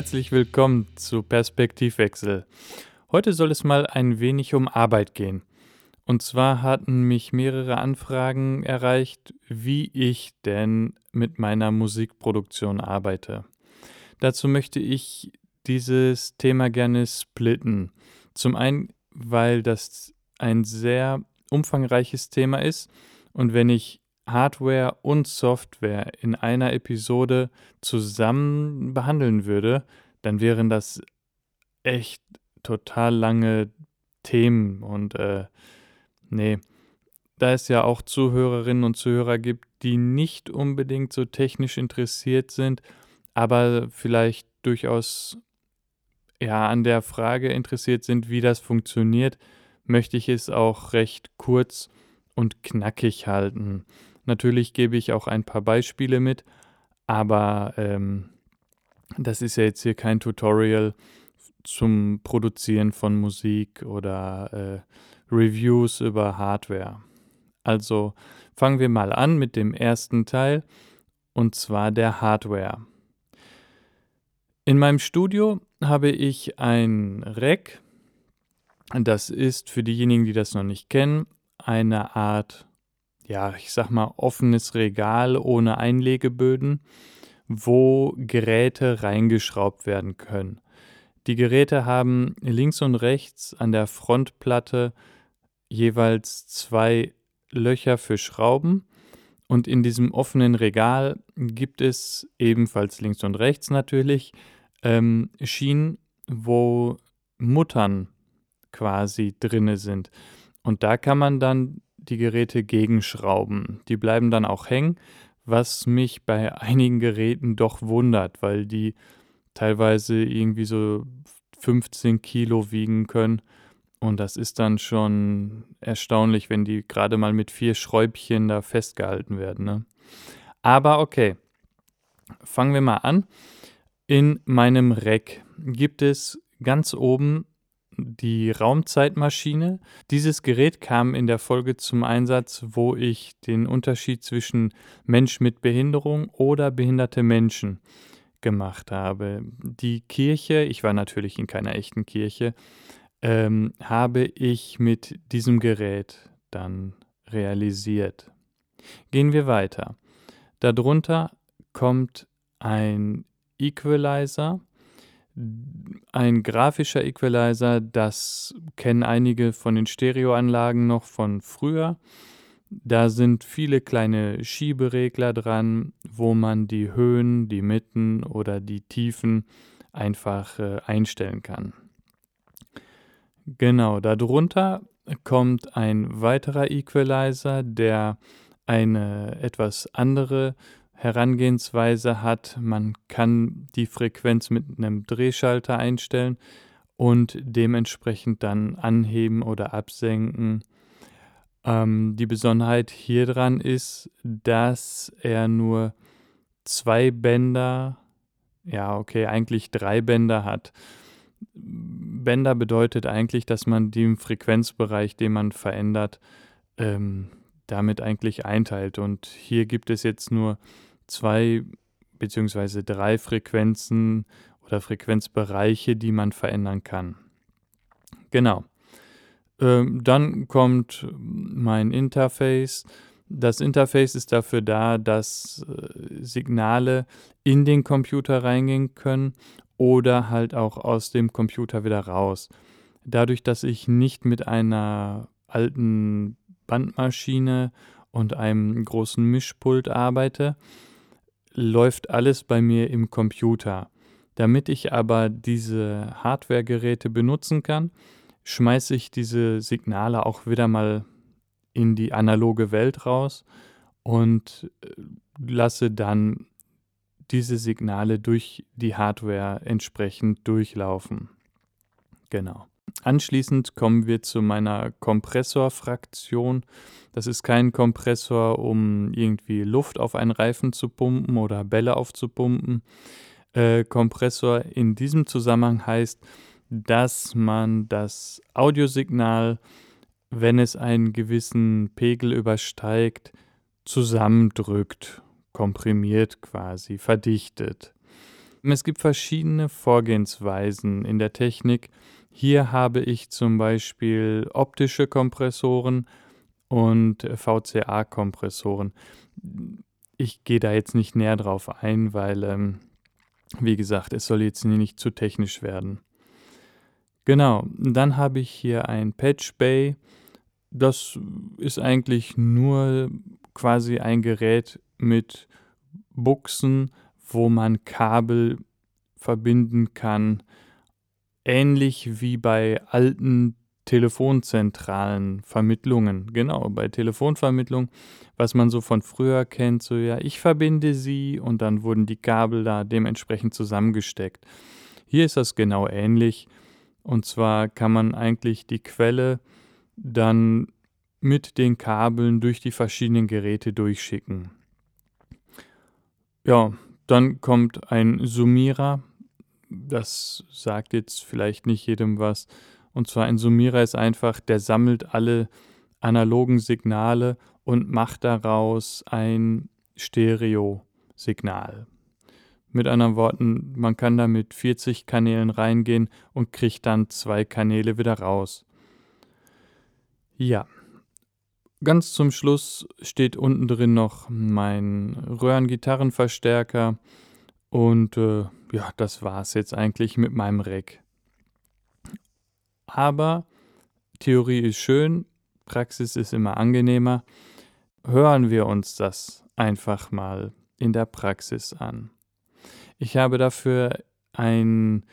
Herzlich willkommen zu Perspektivwechsel. Heute soll es mal ein wenig um Arbeit gehen. Und zwar hatten mich mehrere Anfragen erreicht, wie ich denn mit meiner Musikproduktion arbeite. Dazu möchte ich dieses Thema gerne splitten. Zum einen, weil das ein sehr umfangreiches Thema ist und wenn ich Hardware und Software in einer Episode zusammen behandeln würde, dann wären das echt total lange Themen und äh, nee, da es ja auch Zuhörerinnen und Zuhörer gibt, die nicht unbedingt so technisch interessiert sind, aber vielleicht durchaus ja an der Frage interessiert sind, wie das funktioniert, möchte ich es auch recht kurz und knackig halten. Natürlich gebe ich auch ein paar Beispiele mit, aber ähm, das ist ja jetzt hier kein Tutorial zum Produzieren von Musik oder äh, Reviews über Hardware. Also fangen wir mal an mit dem ersten Teil und zwar der Hardware. In meinem Studio habe ich ein Rack. Das ist für diejenigen, die das noch nicht kennen, eine Art, ja, ich sag mal, offenes Regal ohne Einlegeböden, wo Geräte reingeschraubt werden können. Die Geräte haben links und rechts an der Frontplatte jeweils zwei Löcher für Schrauben und in diesem offenen Regal gibt es ebenfalls links und rechts natürlich ähm, Schienen, wo Muttern quasi drinne sind. Und da kann man dann die Geräte gegenschrauben. Die bleiben dann auch hängen, was mich bei einigen Geräten doch wundert, weil die teilweise irgendwie so 15 Kilo wiegen können. Und das ist dann schon erstaunlich, wenn die gerade mal mit vier Schräubchen da festgehalten werden. Ne? Aber okay, fangen wir mal an. In meinem Rack gibt es ganz oben die Raumzeitmaschine. Dieses Gerät kam in der Folge zum Einsatz, wo ich den Unterschied zwischen Mensch mit Behinderung oder behinderte Menschen gemacht habe. Die Kirche, ich war natürlich in keiner echten Kirche, ähm, habe ich mit diesem Gerät dann realisiert. Gehen wir weiter. Darunter kommt ein Equalizer, ein grafischer Equalizer, das kennen einige von den Stereoanlagen noch von früher. Da sind viele kleine Schieberegler dran, wo man die Höhen, die Mitten oder die Tiefen einfach äh, einstellen kann. Genau, darunter kommt ein weiterer Equalizer, der eine etwas andere Herangehensweise hat. Man kann die Frequenz mit einem Drehschalter einstellen und dementsprechend dann anheben oder absenken. Ähm, die Besonderheit hier dran ist, dass er nur zwei Bänder, ja, okay, eigentlich drei Bänder hat. Bänder bedeutet eigentlich, dass man den Frequenzbereich, den man verändert, ähm, damit eigentlich einteilt. Und hier gibt es jetzt nur zwei beziehungsweise drei Frequenzen oder Frequenzbereiche, die man verändern kann. Genau. Ähm, dann kommt mein Interface. Das Interface ist dafür da, dass äh, Signale in den Computer reingehen können oder halt auch aus dem Computer wieder raus. Dadurch, dass ich nicht mit einer alten Bandmaschine und einem großen Mischpult arbeite, läuft alles bei mir im Computer. Damit ich aber diese Hardware-Geräte benutzen kann, schmeiße ich diese Signale auch wieder mal in die analoge Welt raus und äh, lasse dann diese Signale durch die Hardware entsprechend durchlaufen. Genau. Anschließend kommen wir zu meiner Kompressorfraktion. Das ist kein Kompressor, um irgendwie Luft auf einen Reifen zu pumpen oder Bälle aufzupumpen. Äh, Kompressor in diesem Zusammenhang heißt, dass man das Audiosignal, wenn es einen gewissen Pegel übersteigt, zusammendrückt, komprimiert quasi, verdichtet. Es gibt verschiedene Vorgehensweisen in der Technik. Hier habe ich zum Beispiel optische Kompressoren und VCA-Kompressoren. Ich gehe da jetzt nicht näher drauf ein, weil, ähm, wie gesagt, es soll jetzt nicht zu technisch werden. Genau, dann habe ich hier ein Patch Bay. Das ist eigentlich nur quasi ein Gerät mit Buchsen, wo man Kabel verbinden kann, ähnlich wie bei alten telefonzentralen Vermittlungen. Genau, bei Telefonvermittlung, was man so von früher kennt, so ja, ich verbinde sie und dann wurden die Kabel da dementsprechend zusammengesteckt. Hier ist das genau ähnlich. Und zwar kann man eigentlich die Quelle dann mit den Kabeln durch die verschiedenen Geräte durchschicken. Ja, dann kommt ein Summierer. Das sagt jetzt vielleicht nicht jedem was. Und zwar ein Summierer ist einfach, der sammelt alle analogen Signale und macht daraus ein Stereo-Signal. Mit anderen Worten, man kann da mit 40 Kanälen reingehen und kriegt dann zwei Kanäle wieder raus. Ja, Ganz zum Schluss steht unten drin noch mein Röhrengitarrenverstärker und äh, ja, das war's jetzt eigentlich mit meinem Rack. Aber Theorie ist schön, Praxis ist immer angenehmer. Hören wir uns das einfach mal in der Praxis an. Ich habe dafür ein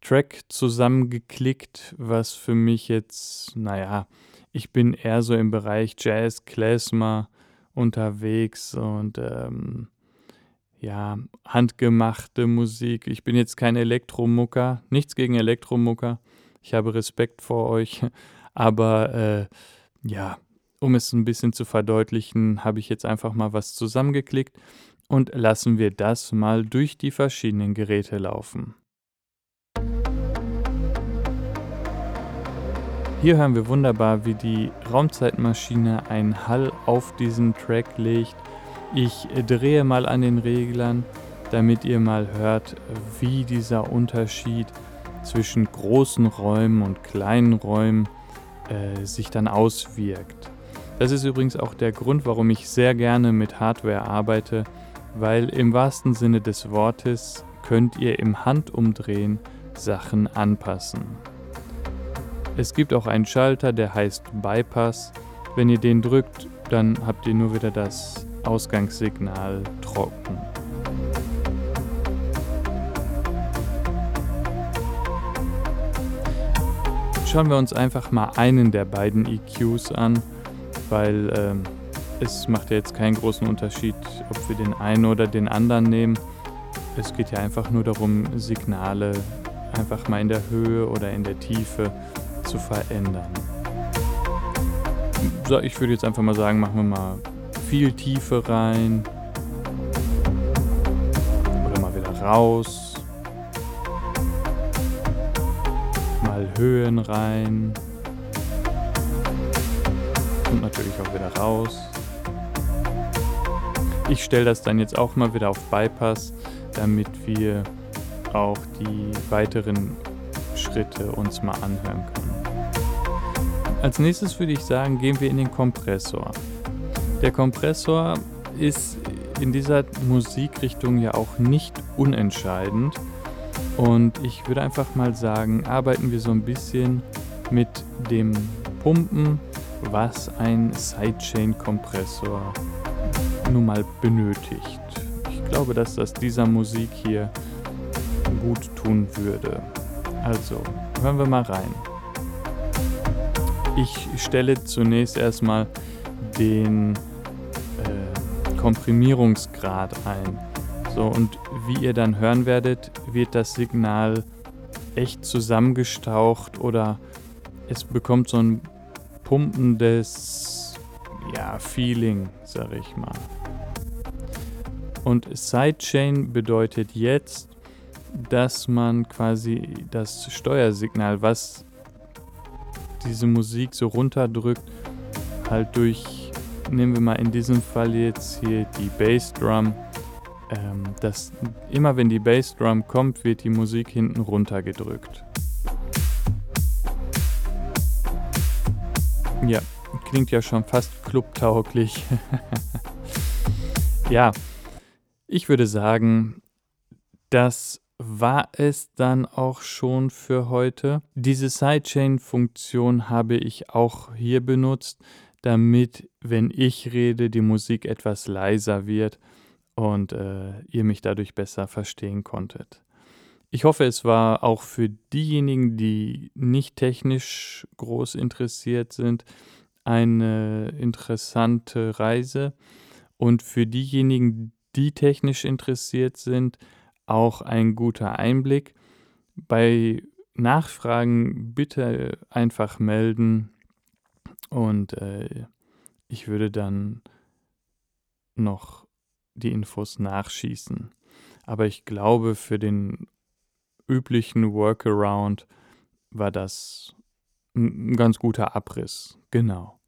Track zusammengeklickt, was für mich jetzt, naja, ich bin eher so im Bereich Jazz, Klezmer unterwegs und ähm, ja, handgemachte Musik. Ich bin jetzt kein Elektromucker, nichts gegen Elektromucker. Ich habe Respekt vor euch, aber äh, ja, um es ein bisschen zu verdeutlichen, habe ich jetzt einfach mal was zusammengeklickt und lassen wir das mal durch die verschiedenen Geräte laufen. Hier hören wir wunderbar, wie die Raumzeitmaschine einen Hall auf diesen Track legt. Ich drehe mal an den Reglern, damit ihr mal hört, wie dieser Unterschied zwischen großen Räumen und kleinen Räumen äh, sich dann auswirkt. Das ist übrigens auch der Grund, warum ich sehr gerne mit Hardware arbeite, weil im wahrsten Sinne des Wortes könnt ihr im Handumdrehen Sachen anpassen. Es gibt auch einen Schalter, der heißt Bypass. Wenn ihr den drückt, dann habt ihr nur wieder das Ausgangssignal trocken. Schauen wir uns einfach mal einen der beiden EQs an, weil ähm, es macht ja jetzt keinen großen Unterschied, ob wir den einen oder den anderen nehmen. Es geht ja einfach nur darum, Signale einfach mal in der Höhe oder in der Tiefe zu verändern. So, ich würde jetzt einfach mal sagen, machen wir mal viel Tiefe rein. Oder mal wieder raus. Mal Höhen rein. Und natürlich auch wieder raus. Ich stelle das dann jetzt auch mal wieder auf Bypass, damit wir auch die weiteren Schritte uns mal anhören können. Als nächstes würde ich sagen, gehen wir in den Kompressor. Der Kompressor ist in dieser Musikrichtung ja auch nicht unentscheidend. Und ich würde einfach mal sagen, arbeiten wir so ein bisschen mit dem Pumpen, was ein Sidechain-Kompressor nun mal benötigt. Ich glaube, dass das dieser Musik hier gut tun würde. Also, hören wir mal rein. Ich stelle zunächst erstmal den äh, Komprimierungsgrad ein. So, und wie ihr dann hören werdet, wird das Signal echt zusammengestaucht oder es bekommt so ein pumpendes ja, Feeling, sag ich mal. Und Sidechain bedeutet jetzt, dass man quasi das Steuersignal, was diese Musik so runterdrückt, halt durch, nehmen wir mal in diesem Fall jetzt hier die Bassdrum, ähm, dass immer wenn die Bassdrum kommt, wird die Musik hinten runtergedrückt. Ja, klingt ja schon fast clubtauglich. ja, ich würde sagen, das war es dann auch schon für heute. Diese Sidechain-Funktion habe ich auch hier benutzt, damit, wenn ich rede, die Musik etwas leiser wird und äh, ihr mich dadurch besser verstehen konntet. Ich hoffe, es war auch für diejenigen, die nicht technisch groß interessiert sind, eine interessante Reise und für diejenigen, die technisch interessiert sind, auch ein guter Einblick. Bei Nachfragen bitte einfach melden und äh, ich würde dann noch die Infos nachschießen. Aber ich glaube, für den üblichen Workaround war das ein ganz guter Abriss. Genau.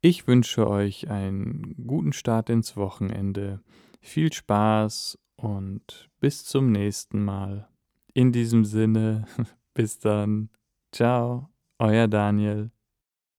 Ich wünsche euch einen guten Start ins Wochenende. Viel Spaß und bis zum nächsten Mal. In diesem Sinne, bis dann. Ciao, euer Daniel.